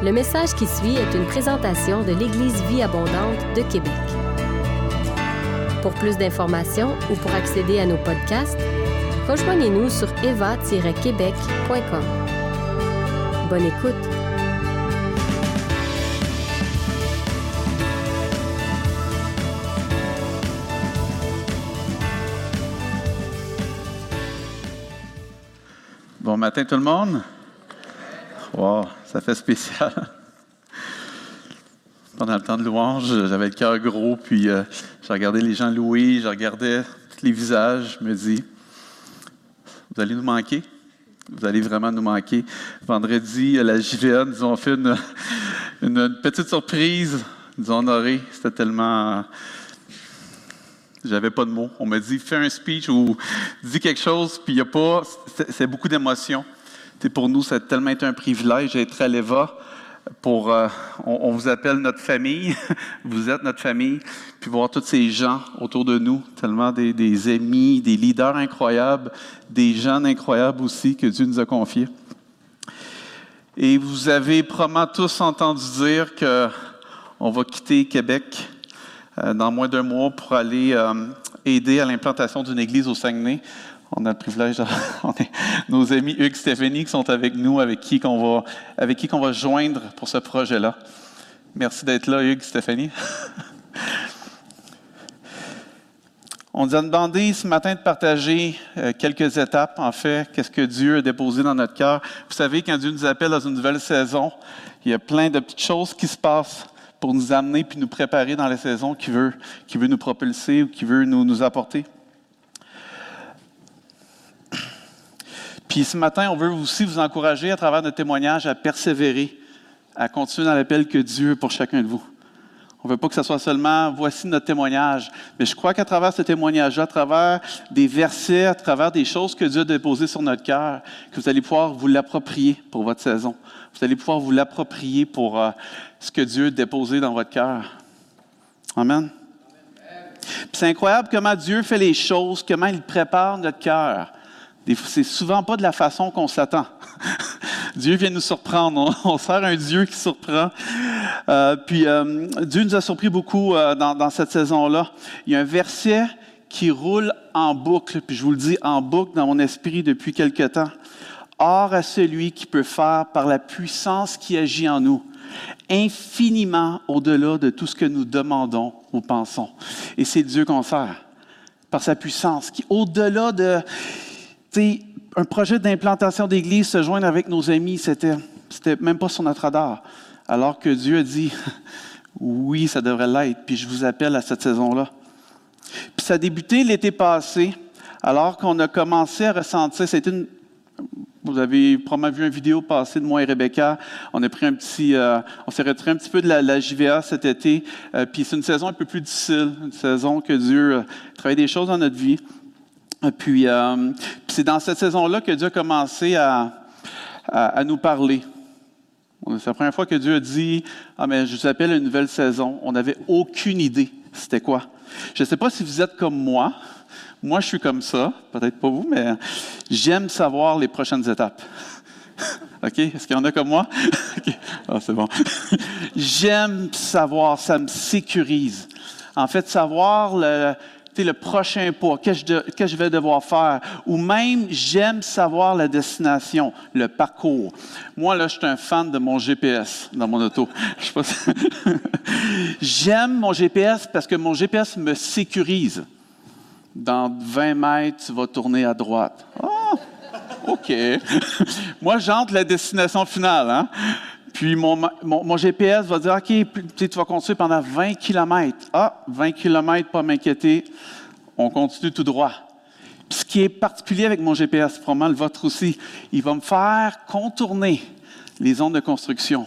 Le message qui suit est une présentation de l'Église Vie Abondante de Québec. Pour plus d'informations ou pour accéder à nos podcasts, rejoignez-nous sur eva-québec.com. Bonne écoute! Bon matin tout le monde. Wow, ça fait spécial. Pendant le temps de louange, j'avais le cœur gros, puis euh, je regardais les gens louer, je regardais tous les visages, je me dis, vous allez nous manquer? Vous allez vraiment nous manquer. Vendredi, à la JVA, nous ont fait une, petite surprise, nous ont honoré. C'était tellement... J'avais pas de mots. On m'a dit, fais un speech ou dis quelque chose, puis il n'y a pas. C'est beaucoup d'émotions. Pour nous, ça a tellement été un privilège d'être à l'EVA. Pour, euh, on, on, vous appelle notre famille, vous êtes notre famille, puis voir tous ces gens autour de nous, tellement des, amis, des leaders incroyables, des jeunes incroyables aussi que Dieu nous a confiés. Et vous avez probablement tous entendu dire qu'on va quitter Québec euh, dans moins d'un mois pour aller euh, aider à l'implantation d'une église au Saguenay. On a le privilège, on est, nos amis Hugues Stéphanie qui sont avec nous, avec qui qu'on va, avec qui qu'on va joindre pour ce projet-là. Merci d'être là, Hugues Stéphanie. On nous a demandé ce matin de partager euh, quelques étapes, en fait, qu'est-ce que Dieu a déposé dans notre cœur. Vous savez, quand Dieu nous appelle dans une nouvelle saison, il y a plein de petites choses qui se passent pour nous amener puis nous préparer dans la saison qui veut, qui veut nous propulser ou qui veut nous, nous apporter. Puis ce matin, on veut aussi vous encourager à travers notre témoignage à persévérer, à continuer dans l'appel que Dieu pour chacun de vous. On ne veut pas que ce soit seulement voici notre témoignage, mais je crois qu'à travers ce témoignage-là, à travers des versets, à travers des choses que Dieu a déposées sur notre cœur, que vous allez pouvoir vous l'approprier pour votre saison. Vous allez pouvoir vous l'approprier pour euh, ce que Dieu a déposé dans votre cœur. Amen. C'est incroyable comment Dieu fait les choses, comment il prépare notre cœur. C'est souvent pas de la façon qu'on s'attend. Dieu vient nous surprendre. On, sert un Dieu qui surprend. Euh, puis euh, Dieu nous a surpris beaucoup euh, dans, dans, cette saison-là. Il y a un verset qui roule en boucle, puis je vous le dis en boucle dans mon esprit depuis quelque temps. Or à celui qui peut faire par la puissance qui agit en nous, infiniment au-delà de tout ce que nous demandons ou pensons. Et c'est Dieu qu'on sert, par sa puissance, qui au-delà de un projet d'implantation d'église, se joindre avec nos amis, c'était, c'était même pas sur notre radar. Alors que Dieu a dit, oui, ça devrait l'être, puis je vous appelle à cette saison-là. Puis ça a débuté l'été passé, alors qu'on a commencé à ressentir, c'était une, vous avez probablement vu une vidéo passer de moi et Rebecca. On a pris un petit, euh, on s'est retiré un petit peu de la, la JVA cet été. Euh, puis c'est une saison un peu plus difficile, une saison que Dieu euh, travaille des choses dans notre vie. Puis, euh, c'est dans cette saison-là que Dieu a commencé à, à, à nous parler. C'est la première fois que Dieu a dit Ah, mais je vous appelle une nouvelle saison. On n'avait aucune idée c'était quoi. Je ne sais pas si vous êtes comme moi. Moi, je suis comme ça. Peut-être pas vous, mais j'aime savoir les prochaines étapes. OK? Est-ce qu'il y en a comme moi? OK. Ah, c'est bon. j'aime savoir, ça me sécurise. En fait, savoir le le prochain pas, que je vais devoir faire, ou même j'aime savoir la destination, le parcours. Moi, là, je suis un fan de mon GPS dans mon auto. j'aime mon GPS parce que mon GPS me sécurise. Dans 20 mètres, tu vas tourner à droite. Oh, OK. Moi, j'entre la destination finale. Hein? Puis mon, mon, GPS va dire, OK, tu vas continuer pendant 20 km. Ah, 20 km, pas m'inquiéter. On continue tout droit. Puis ce qui est particulier avec mon GPS, probablement le vôtre aussi, il va me faire contourner les zones de construction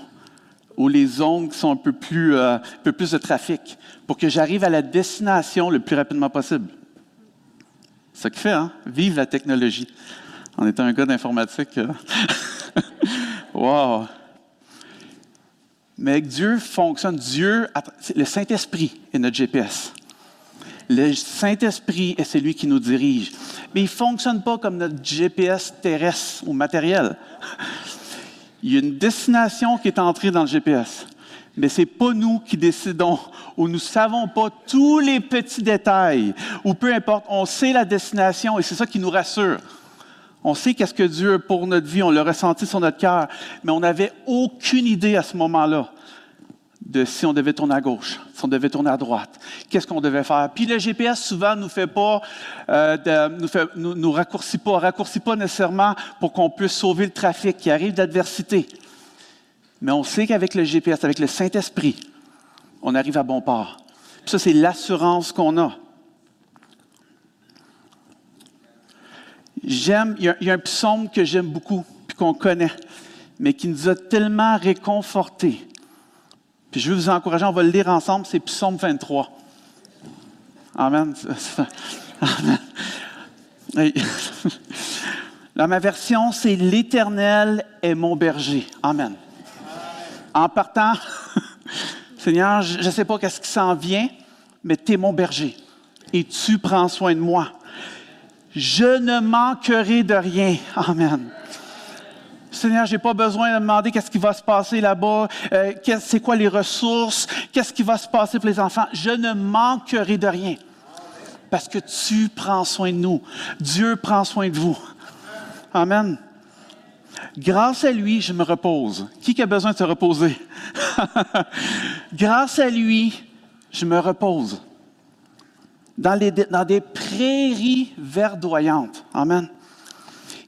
ou les zones qui sont un peu plus, euh, un peu plus de trafic pour que j'arrive à la destination le plus rapidement possible. C'est ce qui fait, hein? Vive la technologie. En étant un gars d'informatique. Euh, wow! Mais Dieu fonctionne. Dieu, le Saint-Esprit est notre GPS. Le Saint-Esprit est celui qui nous dirige. Mais il ne fonctionne pas comme notre GPS terrestre ou matériel. Il y a une destination qui est entrée dans le GPS, mais ce n'est pas nous qui décidons ou nous ne savons pas tous les petits détails, ou peu importe, on sait la destination et c'est ça qui nous rassure. On sait qu'est-ce que Dieu a pour notre vie, on l'a ressenti sur notre cœur, mais on n'avait aucune idée à ce moment-là de si on devait tourner à gauche, si on devait tourner à droite, qu'est-ce qu'on devait faire? Puis le GPS souvent nous fait pas, euh, nous, nous, raccourcit pas, raccourcit pas nécessairement pour qu'on puisse sauver le trafic qui arrive d'adversité. Mais on sait qu'avec le GPS, avec le Saint-Esprit, on arrive à bon port. Puis ça, c'est l'assurance qu'on a. J'aime, il y, a un psaume que j'aime beaucoup, puis qu'on connaît, mais qui nous a tellement réconfortés. Puis je veux vous encourager, on va le lire ensemble, c'est psaume 23. Amen. Amen. Dans ma version, c'est L'Éternel est mon berger. Amen. En partant, Seigneur, je ne sais pas qu'est-ce qui s'en vient, mais tu es mon berger et tu prends soin de moi. Je ne manquerai de rien. Amen. Seigneur, je n'ai pas besoin de demander qu'est-ce qui va se passer là-bas, euh, c'est quoi les ressources, qu'est-ce qui va se passer pour les enfants. Je ne manquerai de rien parce que tu prends soin de nous. Dieu prend soin de vous. Amen. Grâce à lui, je me repose. Qui a besoin de se reposer? Grâce à lui, je me repose dans, des prairies verdoyantes. Amen.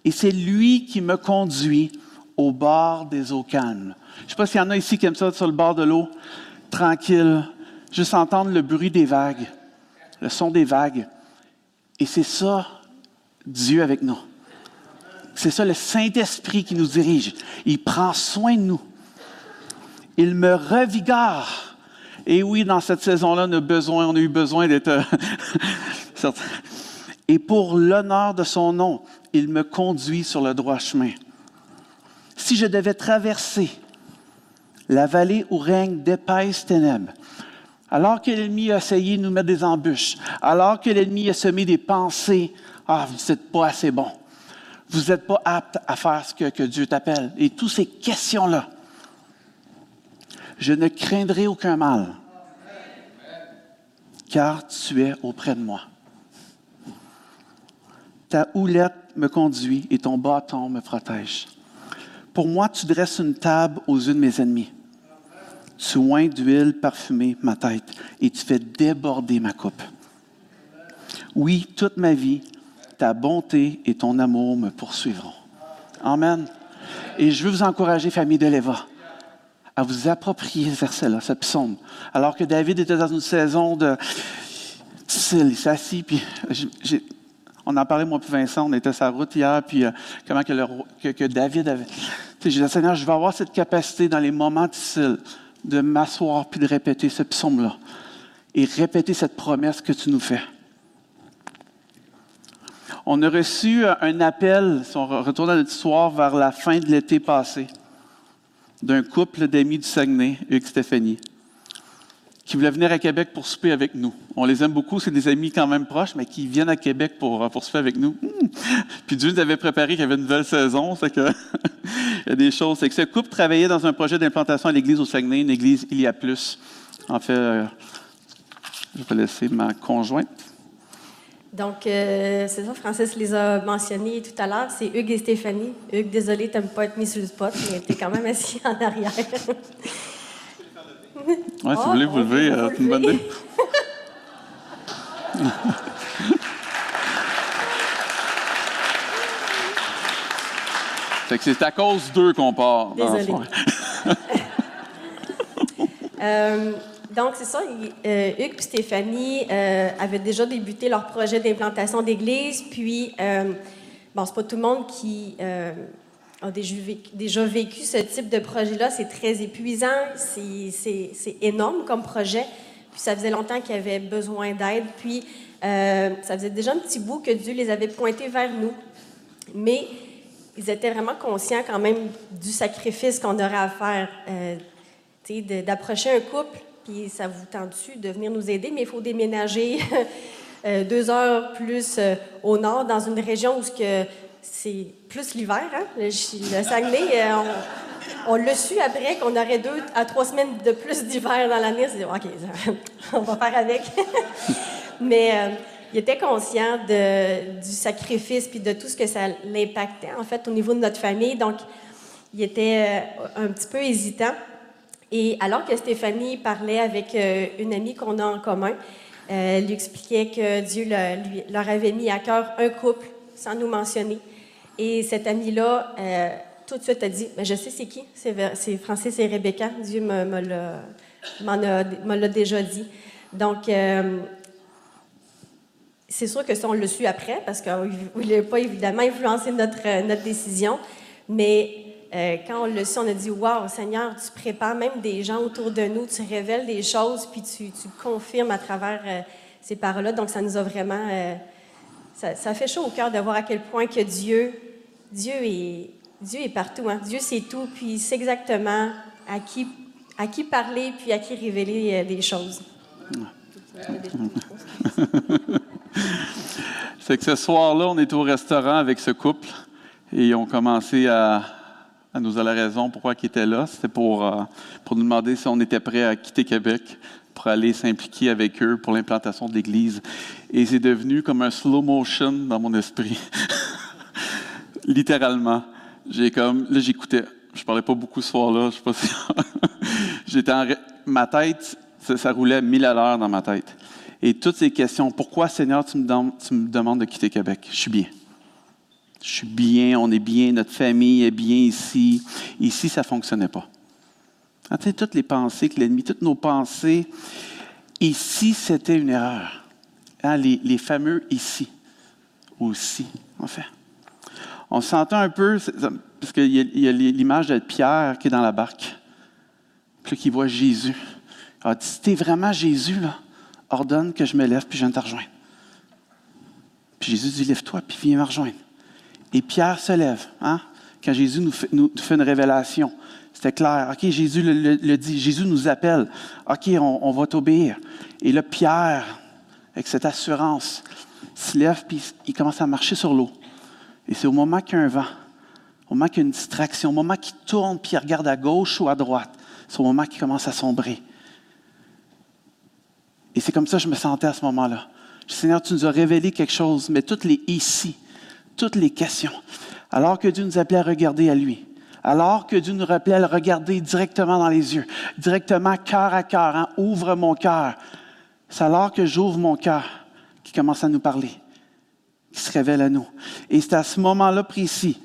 Et c'est lui qui me conduit au bord des eaux calmes. Je ne sais pas s'il y en a ici qui aiment ça sur le bord de l'eau, tranquille, juste entendre le bruit des vagues, le son des vagues. Et c'est ça, Dieu avec nous. C'est ça le Saint-Esprit qui nous dirige. Il prend soin de nous. Il me revigore. Et oui, dans cette saison-là, on a, besoin, on a eu besoin d'être... Et pour l'honneur de son nom, il me conduit sur le droit chemin. Si je devais traverser la vallée où règne d'épaisses ténèbres, alors que l'ennemi a essayé de nous mettre des embûches, alors que l'ennemi a semé des pensées, ah, vous n'êtes pas assez bon, vous n'êtes pas apte à faire ce que Dieu t'appelle, et toutes ces questions-là, je ne craindrai aucun mal, car tu es auprès de moi. Ta houlette me conduit et ton bâton me protège. Pour moi, tu dresses une table aux yeux de mes ennemis. Tu oins d'huile parfumée ma tête et tu fais déborder ma coupe. Oui, toute ma vie, ta bonté et ton amour me poursuivront. Amen. Et je veux vous encourager, famille de Léva, à vous approprier ce verset-là, ce psaume. Alors que David était dans une saison de il s'est assis, puis on en parlait, moi puis Vincent, on était sur la route hier, puis euh, comment que, David avait. Tu sais, j'ai dit, Seigneur, je vais avoir cette capacité dans les moments difficiles de m'asseoir puis de répéter ce psaume-là et répéter cette promesse que tu nous fais. On a reçu un appel, si on retourne à notre histoire, vers la fin de l'été passé, d'un couple d'amis du Saguenay, Hugues Stéphanie qui voulaient venir à Québec pour souper avec nous. On les aime beaucoup, c'est des amis quand même proches, mais qui viennent à Québec pour, pour souper avec nous. Hmm. Puis Dieu nous avait préparé qu'il y avait une nouvelle saison, c'est que il y a des choses. C'est que ce couple travaillait dans un projet d'implantation à l'église au Saguenay, une église il y a plus. En fait, euh, je vais laisser ma conjointe. Donc, euh, c'est ça, Francis les a mentionnés tout à l'heure, c'est Hugues et Stéphanie. Hugues, désolé, tu n'aimes pas être mis sur le spot, mais tu es quand même assis en arrière. Oui, si vous voulez vous lever, euh, c'est une bonne idée. c'est à cause d'eux qu'on part. Désolée. euh, donc, c'est ça. Euh, Hugues et Stéphanie euh, avaient déjà débuté leur projet d'implantation d'église. Puis, euh, bon, c'est pas tout le monde qui a déjà vécu ce type de projet-là. C'est très épuisant, c'est énorme comme projet. Puis ça faisait longtemps qu'ils avaient besoin d'aide. Puis ça faisait déjà un petit bout que Dieu les avait pointés vers nous. Mais ils étaient vraiment conscients quand même du sacrifice qu'on aurait à faire, d'approcher un couple. Puis ça vous tente de venir nous aider, mais il faut déménager euh, deux heures plus au nord dans une région où c'est plus l'hiver, hein? Le, Saguenay, euh, on l'a su après qu'on aurait deux à trois semaines de plus d'hiver dans l'année. C'est OK, on va faire avec. Mais euh, il était conscient du sacrifice puis de tout ce que ça l'impactait, en fait, au niveau de notre famille. Donc, il était euh, un petit peu hésitant. Et alors que Stéphanie parlait avec euh, une amie qu'on a en commun, elle lui expliquait que Dieu leur avait mis à cœur un couple, sans nous mentionner. Et cette amie-là, tout de suite, a dit Je sais c'est qui C'est Francis et Rebecca. Dieu me, l'a déjà dit. Donc, c'est sûr que ça, on le su après, parce qu'il n'a pas évidemment influencé notre, euh, notre décision. Mais euh, quand on le su, on a dit Waouh, Seigneur, tu prépares même des gens autour de nous, tu révèles des choses, puis tu, tu confirmes à travers euh, ces paroles-là. Donc, ça nous a vraiment. ça, fait chaud au cœur de voir à quel point que Dieu, Dieu est, Dieu est partout. Hein. Dieu, c'est tout, puis il sait exactement à qui, à qui parler, puis à qui révéler des choses. C'est que ce soir-là, on est au restaurant avec ce couple et ils ont commencé à, nous donner la raison pourquoi ils étaient là. C'était pour, euh, pour nous demander si on était prêt à quitter Québec pour aller s'impliquer avec eux pour l'implantation de l'Église. Et c'est devenu comme un slow motion dans mon esprit. Littéralement. J'ai comme, là, j'écoutais. Je parlais pas beaucoup ce soir-là, je sais pas si. J'étais ma tête, ça, ça roulait mille à l'heure dans ma tête. Et toutes ces questions, pourquoi Seigneur, tu me, demandes de quitter Québec? Je suis bien. Je suis bien, on est bien, notre famille est bien ici. Ici, ça ne fonctionnait pas. Ah, toutes les pensées que l'ennemi, toutes nos pensées, ici, c'était une erreur. Ah, les, fameux ici aussi, en fait. On s'entend un peu, parce qu'il y a, l'image de Pierre qui est dans la barque, puis qui voit Jésus. Ah, c'était vraiment Jésus, là, ordonne que je me lève, puis je viens te rejoindre. Puis Jésus dit, lève-toi, puis viens me rejoindre. Et Pierre se lève, hein? quand Jésus nous fait, une révélation. C'était clair. OK, Jésus le, dit. Jésus nous appelle. OK, on, va t'obéir. Et là, Pierre, avec cette assurance, se lève, puis il commence à marcher sur l'eau. Et c'est au moment qu'il y a un vent, au moment qu'il y a une distraction, au moment qu'il tourne, puis il regarde à gauche ou à droite, c'est au moment qu'il commence à sombrer. Et c'est comme ça que je me sentais à ce moment-là. Seigneur, tu nous as révélé quelque chose, mais toutes les ici, toutes les questions, alors que Dieu nous appelait à regarder à lui, alors que Dieu nous rappelait à le regarder directement dans les yeux, directement cœur à cœur, hein, ouvre mon cœur. C'est alors que j'ouvre mon cœur qu'il commence à nous parler, qu'il se révèle à nous. Et c'est à ce moment-là précis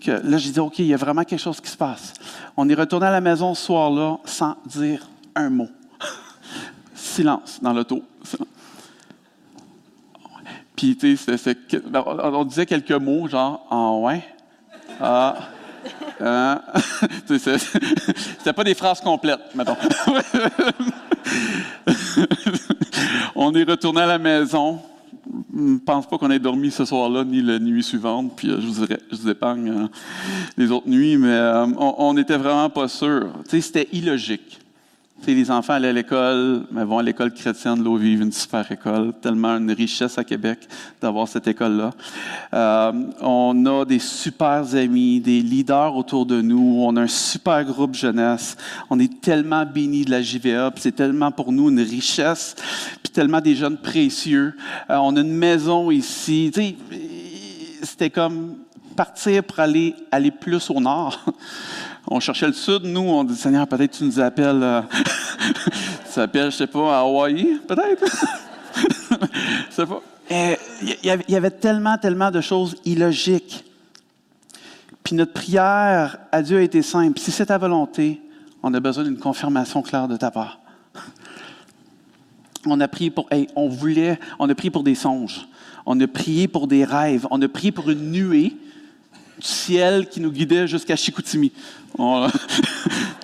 que là, je dis, OK, il y a vraiment quelque chose qui se passe. On est retourné à la maison ce soir-là sans dire un mot silence dans l'auto. Puis, tu sais, on disait quelques mots, genre, ah ouais, ah, hein. c'était pas des phrases complètes, mettons. on est retourné à la maison. Je ne pense pas qu'on ait dormi ce soir-là, ni la nuit suivante, puis euh, je, vous, je vous épargne euh, les autres nuits, mais euh, on n'était vraiment pas sûr. C'était illogique les enfants allaient à l'école, mais vont à l'école chrétienne, l'eau vive, une super école, tellement une richesse à Québec d'avoir cette école-là. Euh, on a des super amis, des leaders autour de nous, on a un super groupe jeunesse, on est tellement bénis de la JVA, c'est tellement pour nous une richesse, puis tellement des jeunes précieux. Euh, on a une maison ici, c'était comme partir pour aller, aller plus au nord. On cherchait le sud, nous, on dit Seigneur, peut-être tu nous appelles, euh, tu t'appelles, je sais pas, à Hawaï, peut-être? Il y avait tellement, tellement de choses illogiques. Puis notre prière à Dieu a été simple. Si c'est ta volonté, on a besoin d'une confirmation claire de ta part. On a prié pour, on voulait, on a prié pour des songes. On a prié pour des rêves. On a prié pour une nuée du ciel qui nous guidait jusqu'à Chicoutimi. On,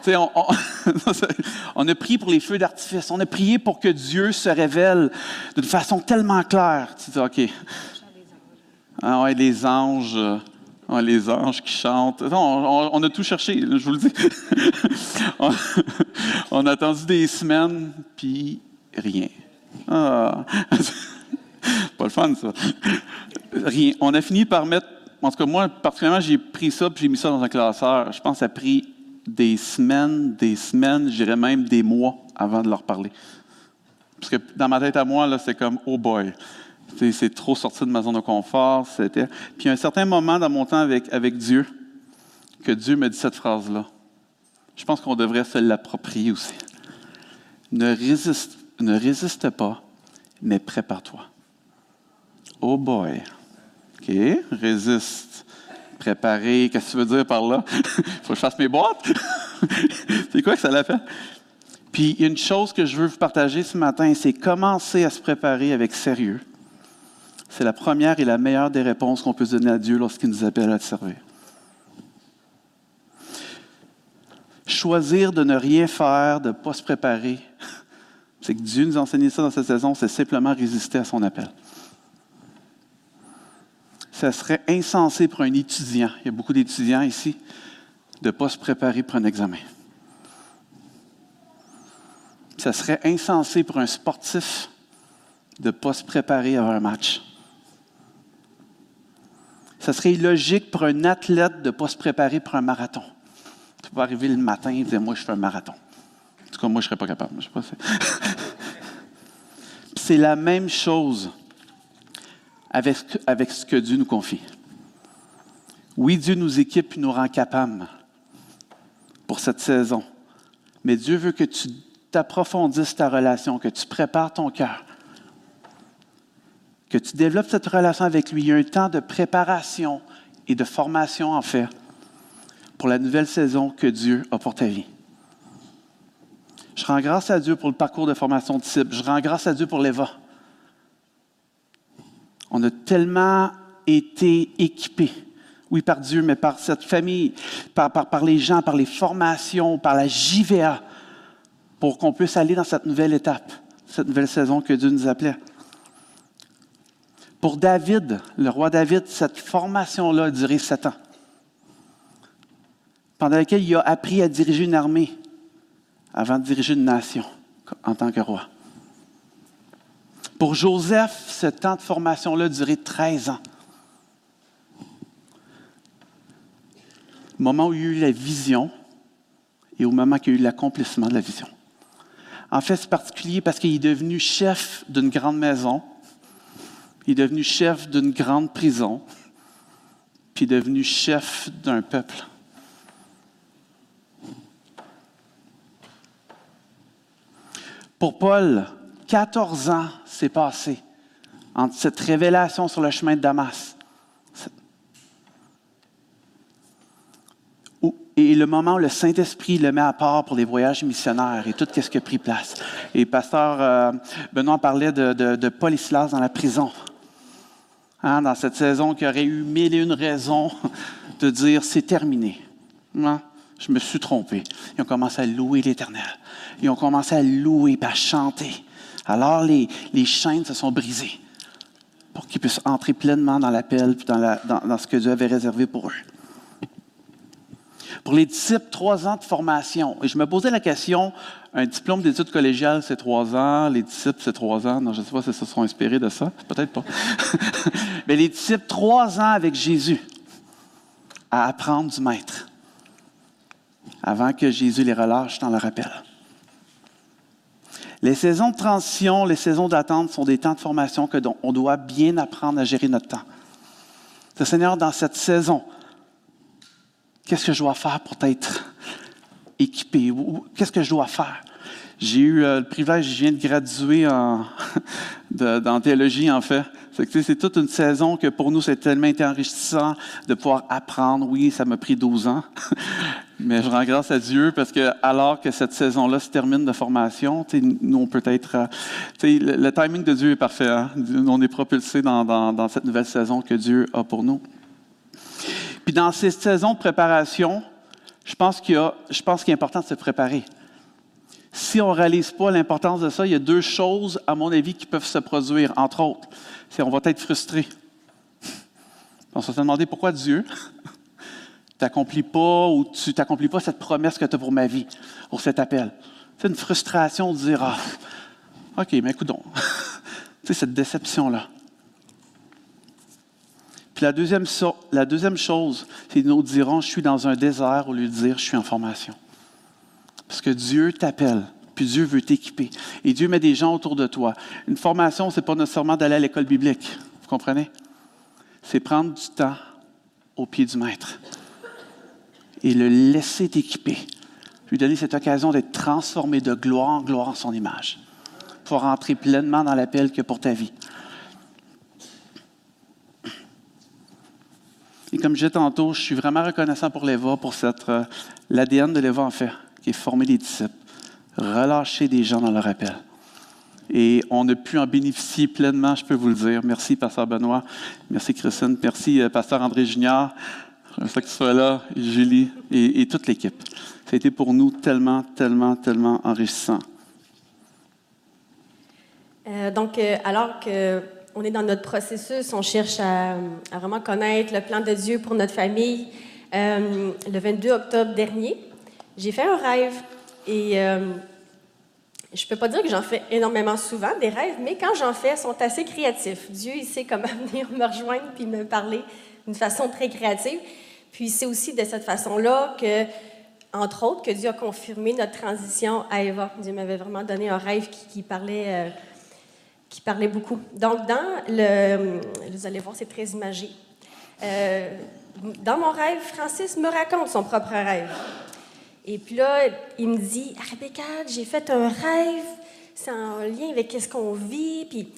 on, a prié pour les feux d'artifice. On a prié pour que Dieu se révèle d'une façon tellement claire. Tu dis, OK. Ah ouais, les anges. les anges qui chantent. on, a tout cherché, je vous le dis. on, a attendu des semaines, puis rien. Ah. Pas le fun, ça. Rien. On a fini par mettre en tout cas, moi, particulièrement, j'ai pris ça puis j'ai mis ça dans un classeur. Je pense que ça a pris des semaines, des semaines, je dirais même des mois avant de leur parler. Parce que dans ma tête à moi, là, c'est comme, oh boy, c'est trop sorti de ma zone de confort. C'était. Puis un certain moment dans mon temps avec, avec Dieu, que Dieu me dit cette phrase-là. Je pense qu'on devrait se l'approprier aussi. Ne résiste, ne résiste pas, mais prépare-toi. Oh boy. OK, résiste. Préparer, qu'est-ce que tu veux dire par là? Faut que je fasse mes boîtes? c'est quoi que ça l'a fait? Puis une chose que je veux vous partager ce matin, c'est commencer à se préparer avec sérieux. C'est la première et la meilleure des réponses qu'on peut donner à Dieu lorsqu'il nous appelle à le servir. Choisir de ne rien faire, de ne pas se préparer, c'est que Dieu nous a enseigné ça dans cette saison, c'est simplement résister à son appel. Ça serait insensé pour un étudiant, il y a beaucoup d'étudiants ici, de ne pas se préparer pour un examen. Ça serait insensé pour un sportif de ne pas se préparer avant un match. Ça serait illogique pour un athlète de ne pas se préparer pour un marathon. Tu peux arriver le matin et dire Moi, je fais un marathon. En tout cas, moi, je ne serais pas capable. C'est la même chose avec, avec ce que Dieu nous confie. Oui, Dieu nous équipe et nous rend capables pour cette saison. Mais Dieu veut que tu t'approfondisses ta relation, que tu prépares ton cœur, que tu développes cette relation avec lui. Il y a un temps de préparation et de formation, en fait, pour la nouvelle saison que Dieu a pour ta vie. Je rends grâce à Dieu pour le parcours de formation de cible. Je rends grâce à Dieu pour l'EVA. On a tellement été équipés, oui, par Dieu, mais par cette famille, par, par, par les gens, par les formations, par la JVA, pour qu'on puisse aller dans cette nouvelle étape, cette nouvelle saison que Dieu nous appelait. Pour David, le roi David, cette formation-là a duré sept ans, pendant laquelle il a appris à diriger une armée avant de diriger une nation en tant que roi. Pour Joseph, ce temps de formation-là duré 13 ans. Au moment où il y a eu la vision et au moment où il y a eu l'accomplissement de la vision. En fait, c'est particulier parce qu'il est devenu chef d'une grande maison il est devenu chef d'une grande prison, puis il est devenu chef d'un peuple. Pour Paul, 14 ans s'est passé entre cette révélation sur le chemin de Damas et le moment où le Saint-Esprit le met à part pour les voyages missionnaires et tout ce qui a pris place. Et pasteur euh, Benoît parlait de, de Paul et Silas dans la prison. Hein, dans cette saison qui aurait eu mille et une raisons de dire c'est terminé. Hein, je me suis trompé. Ils ont commencé à louer l'Éternel. Ils ont commencé à louer à chanter. Alors les, chaînes se sont brisées pour qu'ils puissent entrer pleinement dans l'appel et dans, ce que Dieu avait réservé pour eux. Pour les disciples, trois ans de formation. Et je me posais la question, un diplôme d'études collégiales, c'est trois ans, les disciples, c'est trois ans. Non, je ne sais pas si se sont inspirés de ça, peut-être pas. Mais les disciples, trois ans avec Jésus à apprendre du Maître avant que Jésus les relâche dans le rappel. Les saisons de transition, les saisons d'attente sont des temps de formation que on doit bien apprendre à gérer notre temps. Seigneur, dans cette saison, Qu'est-ce que je dois faire pour être équipé? Qu'est-ce que je dois faire? J'ai eu euh, le privilège, je viens de graduer en, de, théologie, en fait. C'est toute une saison que pour nous, c'est tellement enrichissant de pouvoir apprendre. Oui, ça m'a pris 12 ans, mais je rends grâce à Dieu parce que alors que cette saison-là se termine de formation, nous, on peut être. Euh, le, timing de Dieu est parfait. Hein? On est propulsé dans, cette nouvelle saison que Dieu a pour nous. Puis dans ces saisons de préparation, je pense qu'il est important de se préparer. Si on ne réalise pas l'importance de ça, il y a deux choses, à mon avis, qui peuvent se produire, entre autres. C'est on va être frustré. On va se demander pourquoi Dieu? T'accomplit pas ou tu t'accomplis pas cette promesse que tu as pour ma vie, pour cet appel. C'est une frustration de dire Ah, OK, mais écoute donc. tu cette déception-là. Puis la deuxième, la deuxième chose, c'est nous dirons, je suis dans un désert au lieu de dire, je suis en formation. Parce que Dieu t'appelle, puis Dieu veut t'équiper. Et Dieu met des gens autour de toi. Une formation, ce n'est pas nécessairement d'aller à l'école biblique. Vous comprenez? C'est prendre du temps au pied du maître et le laisser t'équiper. Lui donner cette occasion d'être transformé de gloire en gloire en son image pour rentrer pleinement dans l'appel que pour ta vie. Et comme je disais tantôt, je suis vraiment reconnaissant pour l'EVA, pour cette, euh, l'ADN de l'EVA en fait, qui est former des disciples, relâcher des gens dans leur appel. Et on a pu en bénéficier pleinement, je peux vous le dire. Merci, Pasteur Benoît. Merci, Christine. Merci, euh, Pasteur André Junior. Sais que tu sois là, Julie et, toute l'équipe. Ça a été pour nous tellement, tellement, tellement enrichissant. Euh, donc, alors que on est dans notre processus, on cherche à, vraiment connaître le plan de Dieu pour notre famille. Euh, le 22 octobre dernier, j'ai fait un rêve et euh, je ne peux pas dire que j'en fais énormément souvent des rêves, mais quand j'en fais, ils sont assez créatifs. Dieu, il sait comment venir me rejoindre puis me parler d'une façon très créative. Puis c'est aussi de cette façon-là que, entre autres, que Dieu a confirmé notre transition à Eva. Dieu m'avait vraiment donné un rêve qui, parlait. Euh, qui parlait beaucoup. Donc, dans le. Vous allez voir, c'est très imagé. Euh, dans mon rêve, Francis me raconte son propre rêve. Et puis là, il me dit Rebecca, j'ai fait un rêve, c'est en lien avec ce qu'on vit. Puis,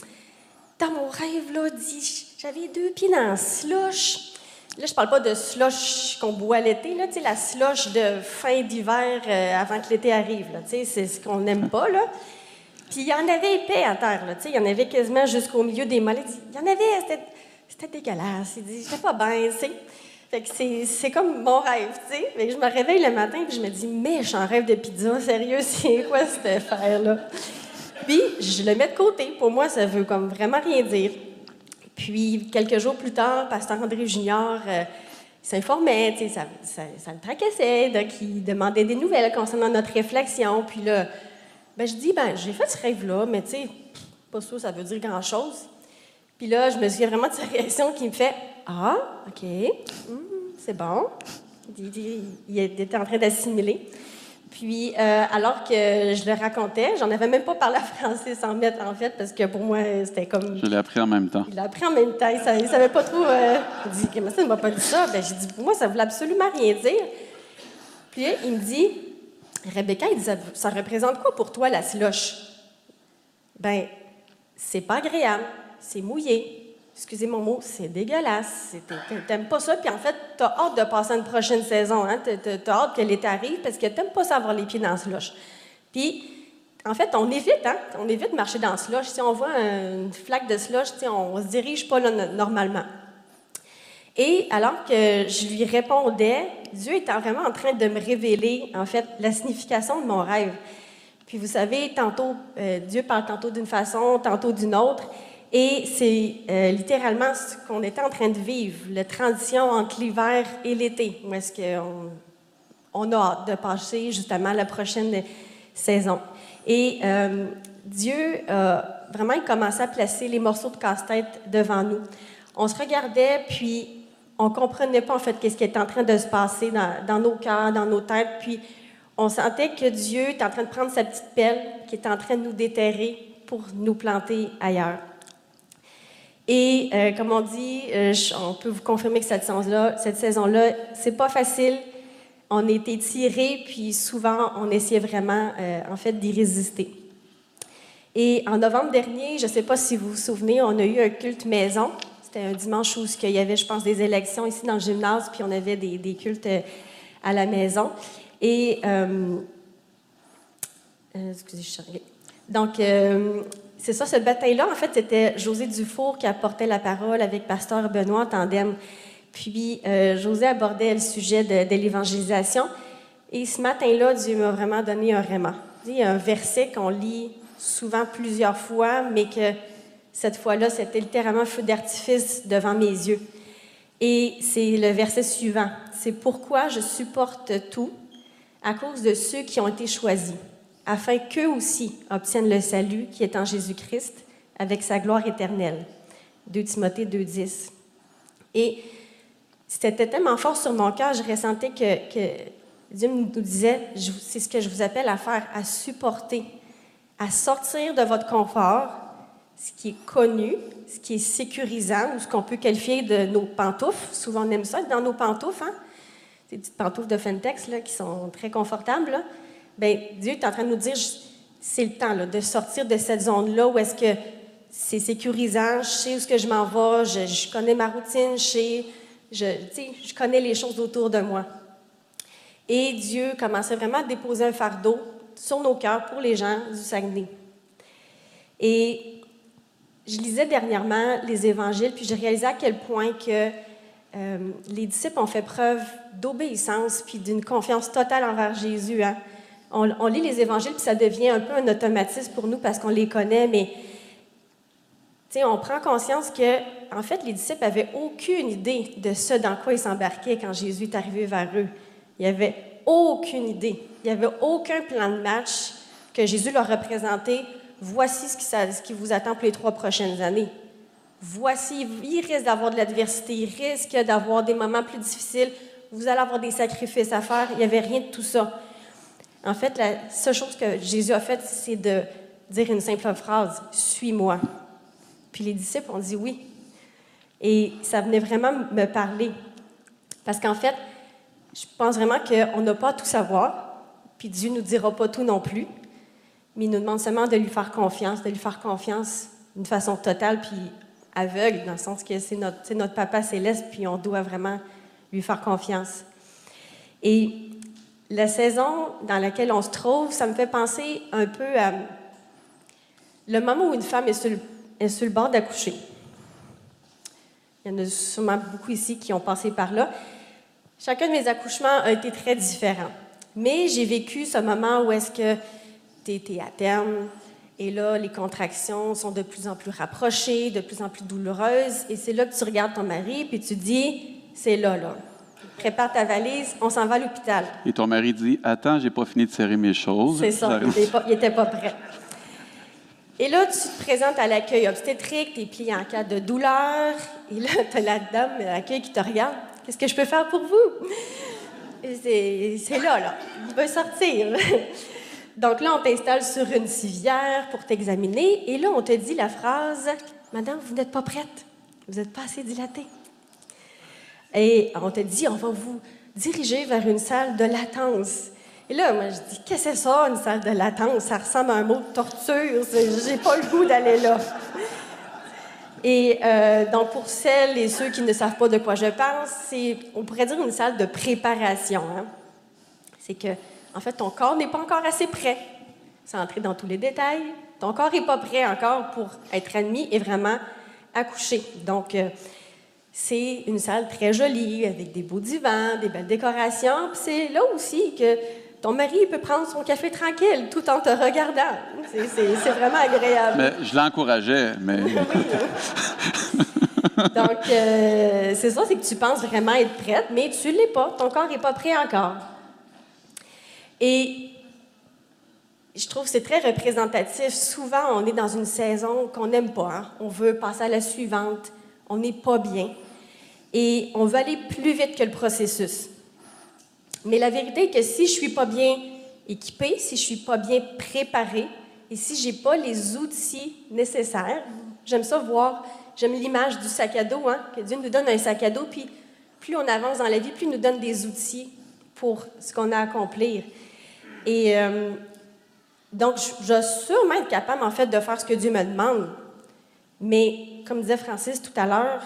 mon rêve, là, dit j'avais deux pieds dans slush. Là, je parle pas de slush qu'on boit l'été, là, tu sais, la slush de fin d'hiver euh, avant que l'été arrive, tu sais, c'est ce qu'on n'aime pas, là. Puis il y en avait épais à terre, là, il y en avait quasiment jusqu'au milieu des mollets. Il y en avait, c'était dégueulasse. Il dit, j'étais pas bien, tu sais. Fait que c'est comme mon rêve, tu sais. je me réveille le matin et je me dis, mais je suis en rêve de pizza, sérieux, c'est quoi cette affaire-là? Puis je le mets de côté. Pour moi, ça veut comme vraiment rien dire. Puis quelques jours plus tard, Pasteur André Junior euh, s'informait, ça, ça, ça, le tracassait, donc il demandait des nouvelles concernant notre réflexion. Puis là, ben, je dis, ben, j'ai fait ce rêve-là, mais tu sais, pas sûr, ça veut dire grand-chose. Puis là, je me souviens vraiment de sa réaction qui me fait Ah, OK, hmm, c'est bon. Il, était en train d'assimiler. Puis, euh, alors que je le racontais, j'en avais même pas parlé à Francis en mettre, en fait, parce que pour moi, c'était comme. Je l'ai appris en même temps. Il l'a appris en même temps. Il ne savait, pas trop. Euh, il dit Comment ça, ne m'a pas dit ça ben, J'ai dit Pour moi, ça voulait absolument rien dire. Puis, il me dit Rebecca, il dit, ça représente quoi pour toi la slush? Ben, c'est pas agréable, c'est mouillé. Excusez mon mot, c'est dégueulasse. T'aimes pas ça, puis en fait, t'as hâte de passer une prochaine saison. Hein? T'as hâte que l'été arrive parce que t'aimes pas ça avoir les pieds dans la slush. Puis, en fait, on évite, hein? On évite de marcher dans la slush. Si on voit une flaque de slush, on se dirige pas là normalement. Et alors que je lui répondais, Dieu était vraiment en train de me révéler, en fait, la signification de mon rêve. Puis vous savez, tantôt, euh, Dieu parle tantôt d'une façon, tantôt d'une autre. Et c'est euh, littéralement ce qu'on était en train de vivre, la transition entre l'hiver et l'été, où est-ce qu'on on a hâte de passer justement la prochaine saison. Et euh, Dieu a vraiment commencé à placer les morceaux de casse-tête devant nous. On se regardait, puis on ne comprenait pas en fait qu'est-ce qui était en train de se passer dans, nos cœurs, dans nos têtes. Puis on sentait que Dieu était en train de prendre sa petite pelle, qui était en train de nous déterrer pour nous planter ailleurs. Et euh, comme on dit, euh, on peut vous confirmer que cette saison-là, cette saison-là, c'est pas facile. On était tirés, puis souvent on essayait vraiment, euh, en fait, d'y résister. Et en novembre dernier, je ne sais pas si vous vous souvenez, on a eu un culte maison. C'était un dimanche où il y avait, je pense, des élections ici dans le gymnase, puis on avait des, cultes euh, à la maison. Et, excusez, je suis Donc, c'est ça, ce bataille-là, en fait, c'était José Dufour qui apportait la parole avec Pasteur Benoît en tandem. Puis, José abordait le sujet de, de l'évangélisation. Et ce matin-là, Dieu m'a vraiment donné un réma. Il y a un verset qu'on lit souvent plusieurs fois, mais que cette fois-là, c'était littéralement feu d'artifice devant mes yeux. Et c'est le verset suivant. C'est pourquoi je supporte tout à cause de ceux qui ont été choisis, afin qu'eux aussi obtiennent le salut qui est en Jésus-Christ avec sa gloire éternelle. 2 Timothée 2.10. Et c'était tellement fort sur mon cœur, je ressentais que, Dieu nous disait, c'est ce que je vous appelle à faire, à supporter, à sortir de votre confort, ce qui est connu, ce qui est sécurisant, ou ce qu'on peut qualifier de nos pantoufles. Souvent, on aime ça, dans nos pantoufles, hein? ces petites pantoufles de Fentex là, qui sont très confortables. Là. Bien, Dieu est en train de nous dire, c'est le temps là, de sortir de cette zone-là où est-ce que c'est sécurisant, je sais où ce que je m'en vais, je, connais ma routine, je sais, je, je connais les choses autour de moi. Et Dieu commençait vraiment à déposer un fardeau sur nos cœurs pour les gens du Saguenay. Et je lisais dernièrement les évangiles, puis j'ai réalisé à quel point que euh, les disciples ont fait preuve d'obéissance puis d'une confiance totale envers Jésus. Hein. On, lit les évangiles, puis ça devient un peu un automatisme pour nous parce qu'on les connaît, mais on prend conscience que, en fait, les disciples avaient aucune idée de ce dans quoi ils s'embarquaient quand Jésus est arrivé vers eux. Il n'y avait aucune idée. Il n'y avait aucun plan de match que Jésus leur représentait. Voici ce qui, ce qui vous attend pour les trois prochaines années. Voici, il risque d'avoir de l'adversité, il risque d'avoir des moments plus difficiles, vous allez avoir des sacrifices à faire. Il n'y avait rien de tout ça. En fait, la seule chose que Jésus a faite, c'est de dire une simple phrase Suis-moi. Puis les disciples ont dit oui. Et ça venait vraiment me parler. Parce qu'en fait, je pense vraiment qu'on n'a pas à tout savoir, puis Dieu ne nous dira pas tout non plus, mais il nous demande seulement de lui faire confiance, de lui faire confiance d'une façon totale, puis aveugle, dans le sens que c'est notre, notre Papa céleste, puis on doit vraiment lui faire confiance. Et la saison dans laquelle on se trouve, ça me fait penser un peu à le moment où une femme est sur le, bord d'accoucher. Il y en a sûrement beaucoup ici qui ont passé par là. Chacun de mes accouchements a été très différent. Mais j'ai vécu ce moment où est-ce que tu étais à terme, et là, les contractions sont de plus en plus rapprochées, de plus en plus douloureuses, et c'est là que tu regardes ton mari, puis tu dis, c'est là, là. Prépare ta valise, on s'en va à l'hôpital. Et ton mari dit, attends, j'ai pas fini de serrer mes choses. C'est ça, il n'était pas, pas, prêt. Et là, tu te présentes à l'accueil obstétrique, tu es plié en cas de douleur, et là, tu as la dame à l'accueil qui te regarde. Qu'est-ce que je peux faire pour vous? C'est là, là. Il veut sortir. Donc là, on t'installe sur une civière pour t'examiner. Et là, on te dit la phrase Madame, vous n'êtes pas prête. Vous n'êtes pas assez dilatée. Et on te dit On va vous diriger vers une salle de latence. Et là, moi, je dis Qu'est-ce que c'est ça, une salle de latence? Ça ressemble à un mot de torture. J'ai pas le goût d'aller là. Et euh, donc, pour celles et ceux qui ne savent pas de quoi je pense, c'est, on pourrait dire, une salle de préparation. Hein. C'est que, en fait, ton corps n'est pas encore assez prêt. Sans entrer dans tous les détails, ton corps n'est pas prêt encore pour être admis et vraiment accoucher. Donc, euh, c'est une salle très jolie, avec des beaux divans, des belles décorations. c'est là aussi que ton mari peut prendre son café tranquille tout en te regardant. C'est vraiment agréable. Mais je l'encourageais, mais. Donc, euh, c'est ça, c'est que tu penses vraiment être prête, mais tu ne l'es pas. Ton corps n'est pas prêt encore. Et je trouve que c'est très représentatif. Souvent, on est dans une saison qu'on n'aime pas. Hein. On veut passer à la suivante. On n'est pas bien. Et on veut aller plus vite que le processus. Mais la vérité est que si je suis pas bien équipée, si je suis pas bien préparée, et si j'ai pas les outils nécessaires, j'aime ça voir, j'aime l'image du sac à dos, hein, que Dieu nous donne un sac à dos, puis plus on avance dans la vie, plus il nous donne des outils pour ce qu'on a à accomplir. Et euh, donc, je vais sûrement être capable, en fait, de faire ce que Dieu me demande. Mais, comme disait Francis tout à l'heure,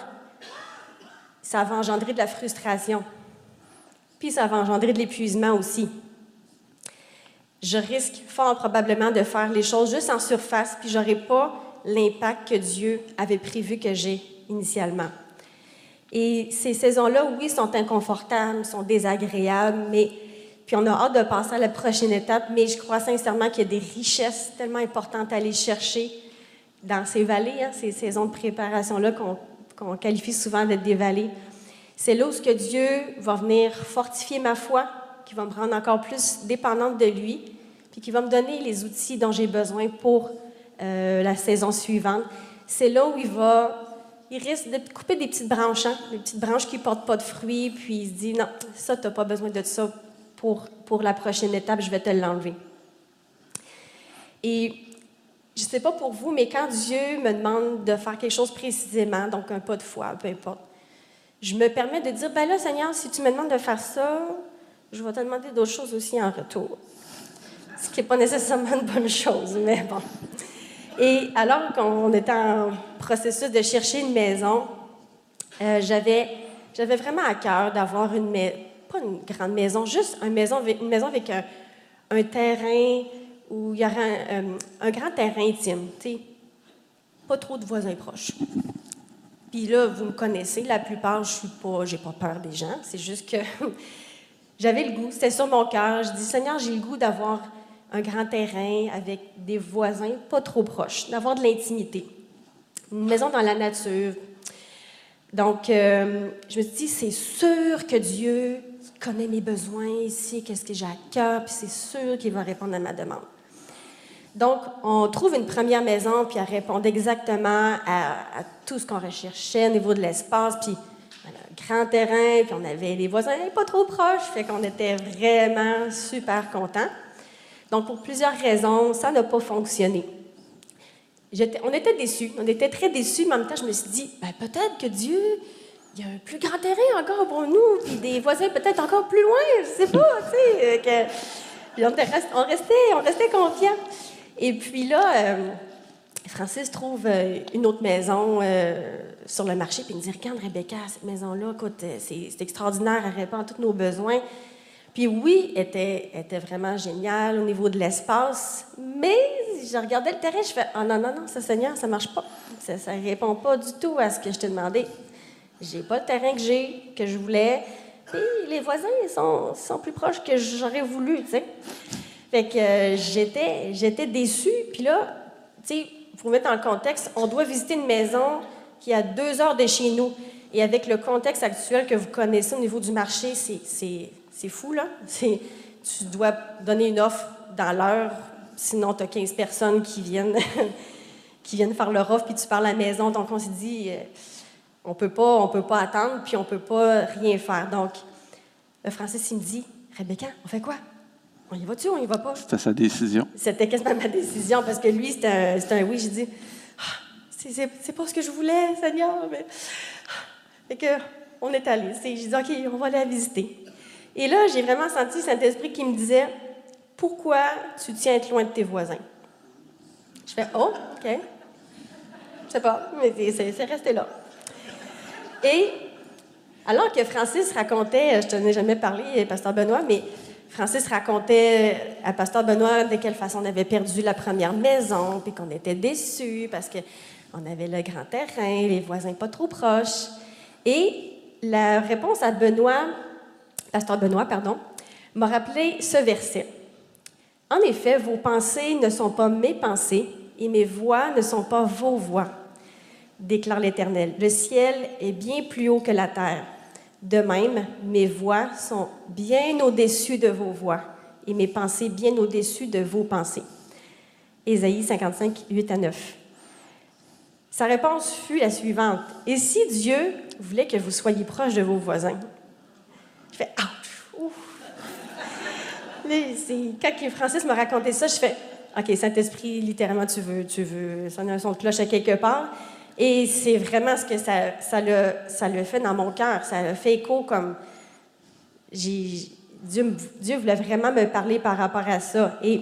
ça va engendrer de la frustration puis ça va engendrer de l'épuisement aussi. Je risque fort probablement de faire les choses juste en surface, puis je n'aurai pas l'impact que Dieu avait prévu que j'ai initialement. Et ces saisons-là, oui, sont inconfortables, sont désagréables, mais puis on a hâte de passer à la prochaine étape, mais je crois sincèrement qu'il y a des richesses tellement importantes à aller chercher dans ces vallées, hein, ces saisons de préparation-là qu'on qualifie souvent d'être des vallées. C'est là où ce que Dieu va venir fortifier ma foi, qui va me rendre encore plus dépendante de lui, puis qui va me donner les outils dont j'ai besoin pour euh, la saison suivante. C'est là où il va il risque de couper des petites branches, hein, des petites branches qui portent pas de fruits, puis il se dit non, ça, tu n'as pas besoin de ça pour, pour la prochaine étape, je vais te l'enlever. Et je ne sais pas pour vous, mais quand Dieu me demande de faire quelque chose précisément, donc un pas de foi, peu importe, je me permets de dire, ben là, Seigneur, si tu me demandes de faire ça, je vais te demander d'autres choses aussi en retour. Ce qui n'est pas nécessairement une bonne chose, mais bon. Et alors qu'on était en processus de chercher une maison, euh, j'avais, vraiment à cœur d'avoir une maison, pas une grande maison, juste une maison, avec un terrain où il y aurait un, euh, un grand terrain intime, tu sais, pas trop de voisins proches. Puis là, vous me connaissez, la plupart, je suis pas, j'ai pas peur des gens. C'est juste que j'avais le goût, c'était sur mon cœur. Je dis, Seigneur, j'ai le goût d'avoir un grand terrain avec des voisins pas trop proches, d'avoir de l'intimité. Une maison dans la nature. Donc, euh, je me suis dit, c'est sûr que Dieu connaît mes besoins, sait qu'est-ce que j'ai à cœur, puis c'est sûr qu'il va répondre à ma demande. Donc, on trouve une première maison, puis elle répondait exactement à, tout ce qu'on recherchait au niveau de l'espace, puis un grand terrain, puis on avait les voisins pas trop proches, fait qu'on était vraiment super contents. Donc, pour plusieurs raisons, ça n'a pas fonctionné. on était déçus, on était très déçus, mais en même temps, je me suis dit, ben, peut-être que Dieu, il y a un plus grand terrain encore pour nous, puis des voisins peut-être encore plus loin, je sais pas, tu sais. Que... on, restait, on restait confiants. Et puis là, euh, Francis trouve euh, une autre maison euh, sur le marché, puis il me dit Regarde, Rebecca, cette maison-là, écoute, c'est extraordinaire, elle répond à tous nos besoins. Puis oui, était, était vraiment géniale au niveau de l'espace, mais je regardais le terrain, je fais Oh non, non, non, ça, Seigneur, ça marche pas. Ça ne répond pas du tout à ce que je t'ai demandé. J'ai pas le terrain que j'ai, que je voulais. Puis les voisins sont, sont plus proches que j'aurais voulu, tu sais. Fait que euh, j'étais, j'étais déçue. Puis là, tu sais, pour mettre dans le contexte, on doit visiter une maison qui est à deux heures de chez nous. Et avec le contexte actuel que vous connaissez au niveau du marché, c'est, fou, là. Tu dois donner une offre dans l'heure, sinon tu as 15 personnes qui viennent, qui viennent faire leur offre, puis tu parles à la maison. Donc, on s'est dit, euh, on peut pas, on peut pas attendre, puis on peut pas rien faire. Donc, le français, il me dit, Rebecca, on fait quoi? On y va-tu ou on y va pas? C'était sa décision. C'était quasiment ma décision parce que lui, c'était un, un, oui. J'ai dit, ah, c'est pas ce que je voulais, Seigneur. Mais... Fait que, on est allé. J'ai dit, OK, on va aller la visiter. Et là, j'ai vraiment senti Saint-Esprit qui me disait, pourquoi tu tiens à être loin de tes voisins? Je fais, oh, OK. Je sais pas, mais c'est resté là. Et alors que Francis racontait, je ne t'en ai jamais parlé, Pasteur Benoît, mais Francis racontait à Pasteur Benoît de quelle façon on avait perdu la première maison, puis qu'on était déçus parce qu'on avait le grand terrain, les voisins pas trop proches. Et la réponse à Benoît, Pasteur Benoît, pardon, m'a rappelé ce verset. En effet, vos pensées ne sont pas mes pensées et mes voix ne sont pas vos voix, déclare l'Éternel. Le ciel est bien plus haut que la terre. De même, mes voix sont bien au-dessus de vos voix et mes pensées bien au-dessus de vos pensées. Ésaïe 55, 8 à 9. Sa réponse fut la suivante. Et si Dieu voulait que vous soyez proche de vos voisins? Je fais, ah, Quand Francis m'a raconté ça, je fais, OK, Saint-Esprit, littéralement, tu veux, tu veux sonner un son de cloche à quelque part. Et c'est vraiment ce que ça, ça, le, ça le fait dans mon cœur. Ça le fait écho comme. Dieu, Dieu voulait vraiment me parler par rapport à ça. Et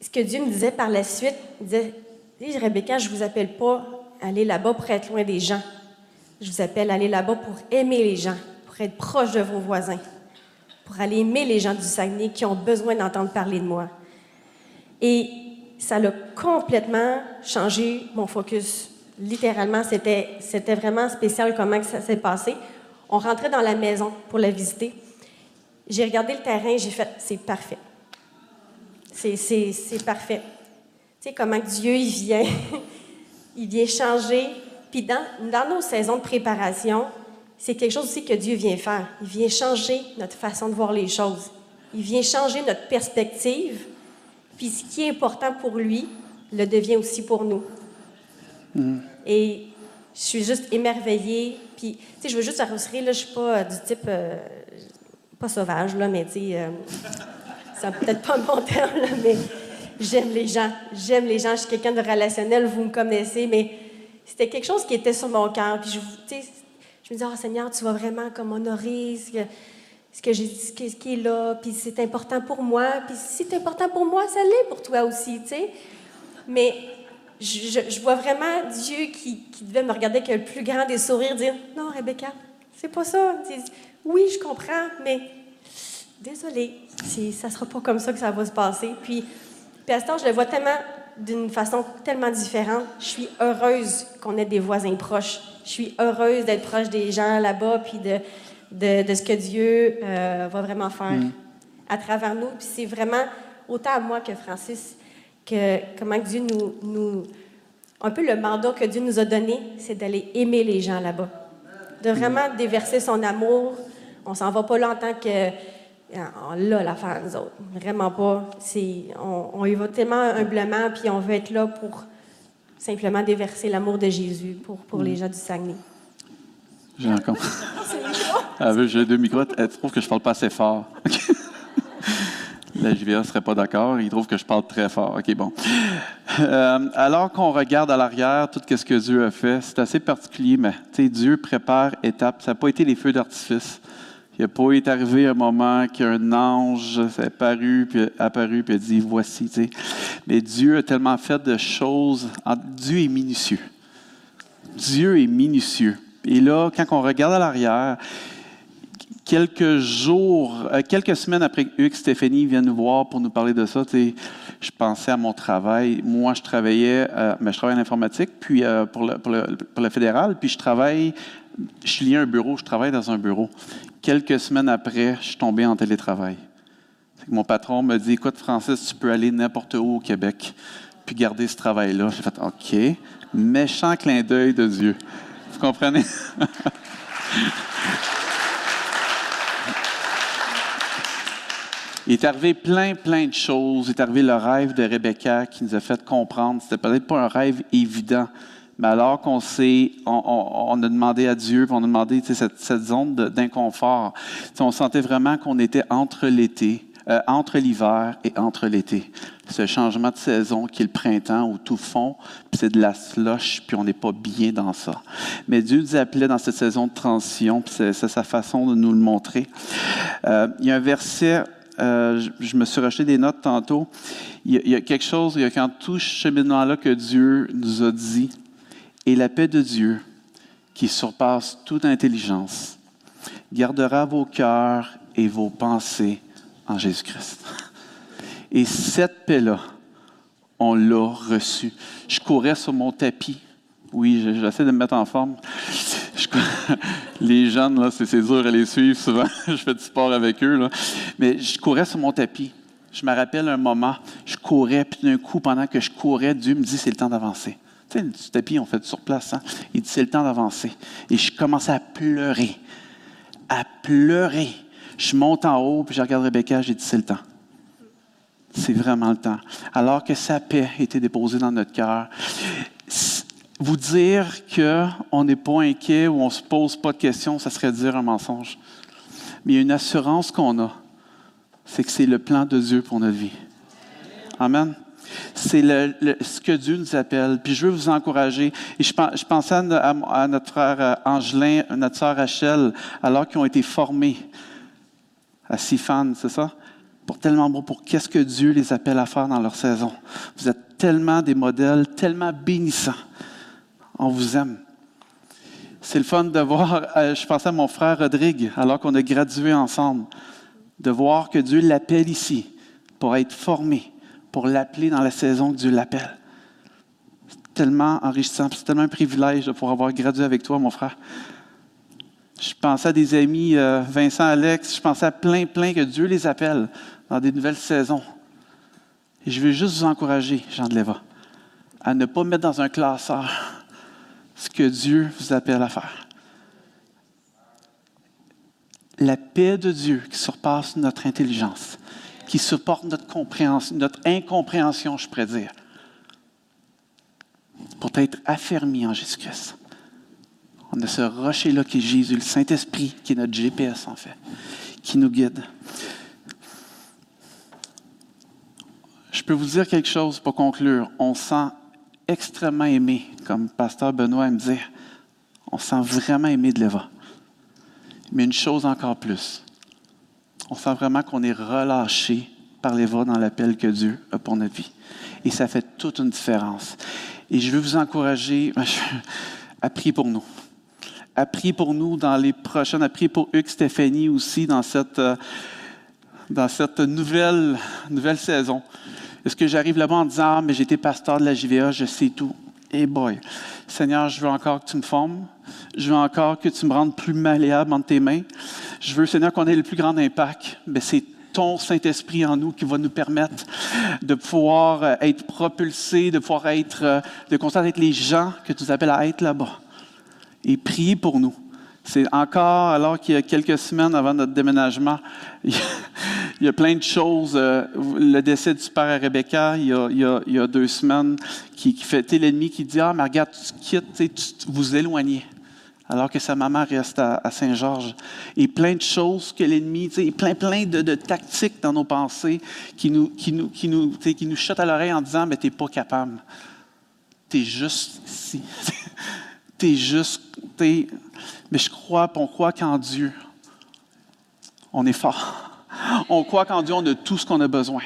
ce que Dieu me disait par la suite, il disait Dis, Rebecca, je ne vous appelle pas aller là-bas pour être loin des gens. Je vous appelle aller là-bas pour aimer les gens, pour être proche de vos voisins, pour aller aimer les gens du Saguenay qui ont besoin d'entendre parler de moi. Et ça l'a complètement changé mon focus. Littéralement, c'était, vraiment spécial comment ça s'est passé. On rentrait dans la maison pour la visiter. J'ai regardé le terrain, j'ai fait, c'est parfait. C'est parfait. Tu sais, comment Dieu, il vient, il vient changer. Puis dans, dans nos saisons de préparation, c'est quelque chose aussi que Dieu vient faire. Il vient changer notre façon de voir les choses. Il vient changer notre perspective puis ce qui est important pour lui le devient aussi pour nous. Et je suis juste émerveillée. Puis, tu sais, je veux juste rassurer, là, je suis pas euh, du type, euh, pas sauvage, là, mais tu sais, euh, peut-être pas un bon terme, là, mais j'aime les gens. J'aime les gens. Je suis quelqu'un de relationnel, vous me connaissez, mais c'était quelque chose qui était sur mon cœur. Puis, je, tu sais, je me disais, oh Seigneur, tu vas vraiment comme honorer ce que, ce que j'ai ce, qui- est là, puis c'est important pour moi, puis si c'est important pour moi, ça l'est pour toi aussi, tu sais. Mais je, vois vraiment Dieu qui, devait me regarder avec le plus grand des sourires, dire, non, Rebecca, c'est pas ça. Oui, je comprends, mais désolée, c'est- ça sera pas comme ça que ça va se passer. Puis, puis à ce temps, je le vois tellement d'une façon tellement différente. Je suis heureuse qu'on ait des voisins proches. Je suis heureuse d'être proche des gens là-bas, puis de, de, de ce que Dieu euh, va vraiment faire à travers nous. Puis c'est vraiment, autant à moi que Francis, que comment Dieu nous, nous... Un peu le mandat que Dieu nous a donné, c'est d'aller aimer les gens là-bas. De vraiment déverser son amour. On s'en va pas là en tant que on l'a l'affaire, nous autres. Vraiment pas. On, on y va tellement humblement, puis on veut être là pour simplement déverser l'amour de Jésus pour, pour les gens du Saguenay. J'ai encore. Ah, oui, j'ai deux micros. Elle trouve que je parle pas assez fort. La JVA ne serait pas d'accord. Il trouve que je parle très fort. OK, bon. Euh, alors qu'on regarde à l'arrière tout ce que Dieu a fait, c'est assez particulier, mais tu sais, Dieu prépare étape. Ça n'a pas été les feux d'artifice. Il n'a pas été arrivé un moment qu'un ange s'est apparu, puis apparu, puis a dit voici. tu sais. Mais Dieu a tellement fait de choses. en- Dieu est minutieux. Dieu est minutieux. Et là, quand on regarde à l'arrière, quelques jours, euh, quelques semaines après que Hugues Stéphanie vient nous voir pour nous parler de ça, je pensais à mon travail. Moi, je travaillais, euh, mais je travaille en informatique, puis euh, pour, le, fédéral, puis je travaille, je liais un bureau, je travaille dans un bureau. Quelques semaines après, je suis tombé en télétravail. Que Mon patron me dit, écoute, Francis, tu peux aller n'importe où au Québec, puis garder ce travail-là. J'ai fait, OK, méchant clin d'œil de Dieu. Vous comprenez? Il est arrivé plein, plein de choses. Il est arrivé le rêve de Rebecca qui nous a fait comprendre. C'était peut-être pas un rêve évident, mais alors qu'on s'est, on, a demandé à Dieu, on a demandé cette, zone d'inconfort. On sentait vraiment qu'on était entre l'été, euh, entre l'hiver et entre l'été. Ce changement de saison qui est le printemps où tout fond, puis c'est de la slush, puis on n'est pas bien dans ça. Mais Dieu nous appelait dans cette saison de transition, puis c'est sa façon de nous le montrer. Euh, il y a un verset euh, je, me suis racheté des notes tantôt. Il y, a, il y a quelque chose, il y a quand tout ce cheminement-là que Dieu nous a dit, et la paix de Dieu, qui surpasse toute intelligence, gardera vos cœurs et vos pensées en Jésus-Christ. Et cette paix-là, on l'a reçue. Je courais sur mon tapis. Oui, je- j'essaie de me mettre en forme. Les jeunes, là, c'est dur à les suivre souvent. je fais du sport avec eux. Là. Mais je courais sur mon tapis. Je me rappelle un moment, je courais, puis d'un coup, pendant que je courais, Dieu me dit c'est le temps d'avancer. Tu sais, du tapis, on fait du sur place. Hein? Il dit c'est le temps d'avancer. Et je commençais à pleurer. À pleurer. Je monte en haut, puis je regarde Rebecca, j'ai dit c'est le temps. C'est vraiment le temps. Alors que sa paix était déposée dans notre cœur. Vous dire qu'on n'est pas inquiet ou on ne se pose pas de questions, ça serait dire un mensonge. Mais il y a une assurance qu'on a, c'est que c'est le plan de Dieu pour notre vie. Amen. C'est le- ce que Dieu nous appelle. Puis je veux vous encourager. Et je, pen- je pensais à- à notre frère euh, Angelin, notre sœur Rachel, alors qu'ils ont été formés à Sifan, c'est ça? Pour tellement beau, pour qu'est-ce que Dieu les appelle à faire dans leur saison. Vous êtes tellement des modèles, tellement bénissants. On vous aime. C'est le fun de voir, euh, je pensais à mon frère Rodrigue, alors qu'on a gradué ensemble, de voir que Dieu l'appelle ici pour être formé, pour l'appeler dans la saison que Dieu l'appelle. C'est tellement enrichissant, c'est tellement un privilège de pouvoir avoir gradué avec toi, mon frère. Je pensais à des amis, euh, Vincent, Alex, je pensais à plein, plein que Dieu les appelle dans des nouvelles saisons. Et je veux juste vous encourager, Jean de Léva, à ne pas mettre dans un classeur ce que Dieu vous appelle à faire. La paix de Dieu qui surpasse notre intelligence, qui supporte notre compréhension, notre incompréhension, je pourrais dire. Pour être affermi en Jésus-Christ. On a ce rocher-là qui est Jésus, le Saint-Esprit, qui est notre GPS en fait, qui nous guide. Je peux vous dire quelque chose pour conclure. On sent extrêmement aimé, comme Pasteur Benoît me dit. On sent vraiment aimé de l'Eva. Mais une chose encore plus. On sent vraiment qu'on est relâché par l'Eva dans l'appel que Dieu a pour notre vie. Et ça fait toute une différence. Et je veux vous encourager à prier pour nous. À prier pour nous dans les prochaines, à prier pour Hugues Stéphanie aussi dans cette, euh, dans cette nouvelle, nouvelle saison. Est-ce que j'arrive là-bas en disant, ah, mais j'étais pasteur de la JVA, je sais tout. Eh boy, Seigneur, je veux encore que tu me formes. Je veux encore que tu me rendes plus malléable entre tes mains. Je veux, Seigneur, qu'on ait le plus grand impact. Mais c'est ton Saint-Esprit en nous qui va nous permettre de pouvoir euh, être propulsés, de pouvoir être, euh, de constater les gens que tu appelles à être là-bas. Et prier pour nous. C'est encore, alors qu'il y a quelques semaines avant notre déménagement, il y a, plein de choses. Euh, le décès du père à Rebecca, il y a, deux semaines, qui, qui fait l'ennemi qui dit Ah, mais regarde, tu quittes, tu vous éloignez. Alors que sa maman reste à, Saint-Georges. Et plein de choses que l'ennemi, plein, plein de, tactiques dans nos pensées qui nous, qui nous, qui nous, qui nous à l'oreille en disant Mais tu n'es pas capable. Tu es juste ici. tu es juste. Mais je crois, on croit qu'en Dieu, on est fort. On croit qu'en Dieu, on a tout ce qu'on a besoin.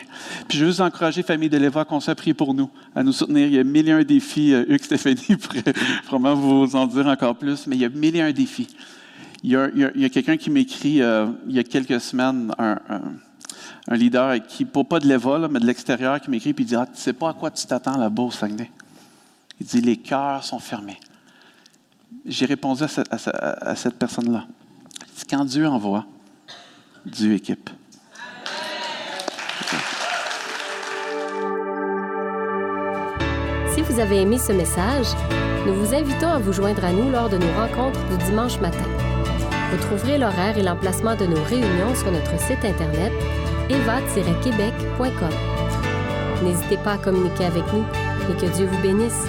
Puis je veux vous encourager, famille de l'Éva, qu'on soit prier pour nous, à nous soutenir. Il y a mille et un défis. Euh, Hugues Stéphanie pourrait vraiment vous en dire encore plus, mais il y a mille et un défis. Il y a, quelqu'un qui m'écrit euh, il y a quelques semaines, un, leader qui, pour pas de l'Éva, mais de l'extérieur, qui m'écrit et dit ah, Tu sais pas à quoi tu t'attends là-bas au Il dit Les cœurs sont fermés j'ai répondu à, cette personne-là. Quand Dieu envoie, Dieu équipe. Si vous avez aimé ce message, nous vous invitons à vous joindre à nous lors de nos rencontres du dimanche matin. Vous trouverez l'horaire et l'emplacement de nos réunions sur notre site internet eva-québec.com. N'hésitez pas à communiquer avec nous et que Dieu vous bénisse.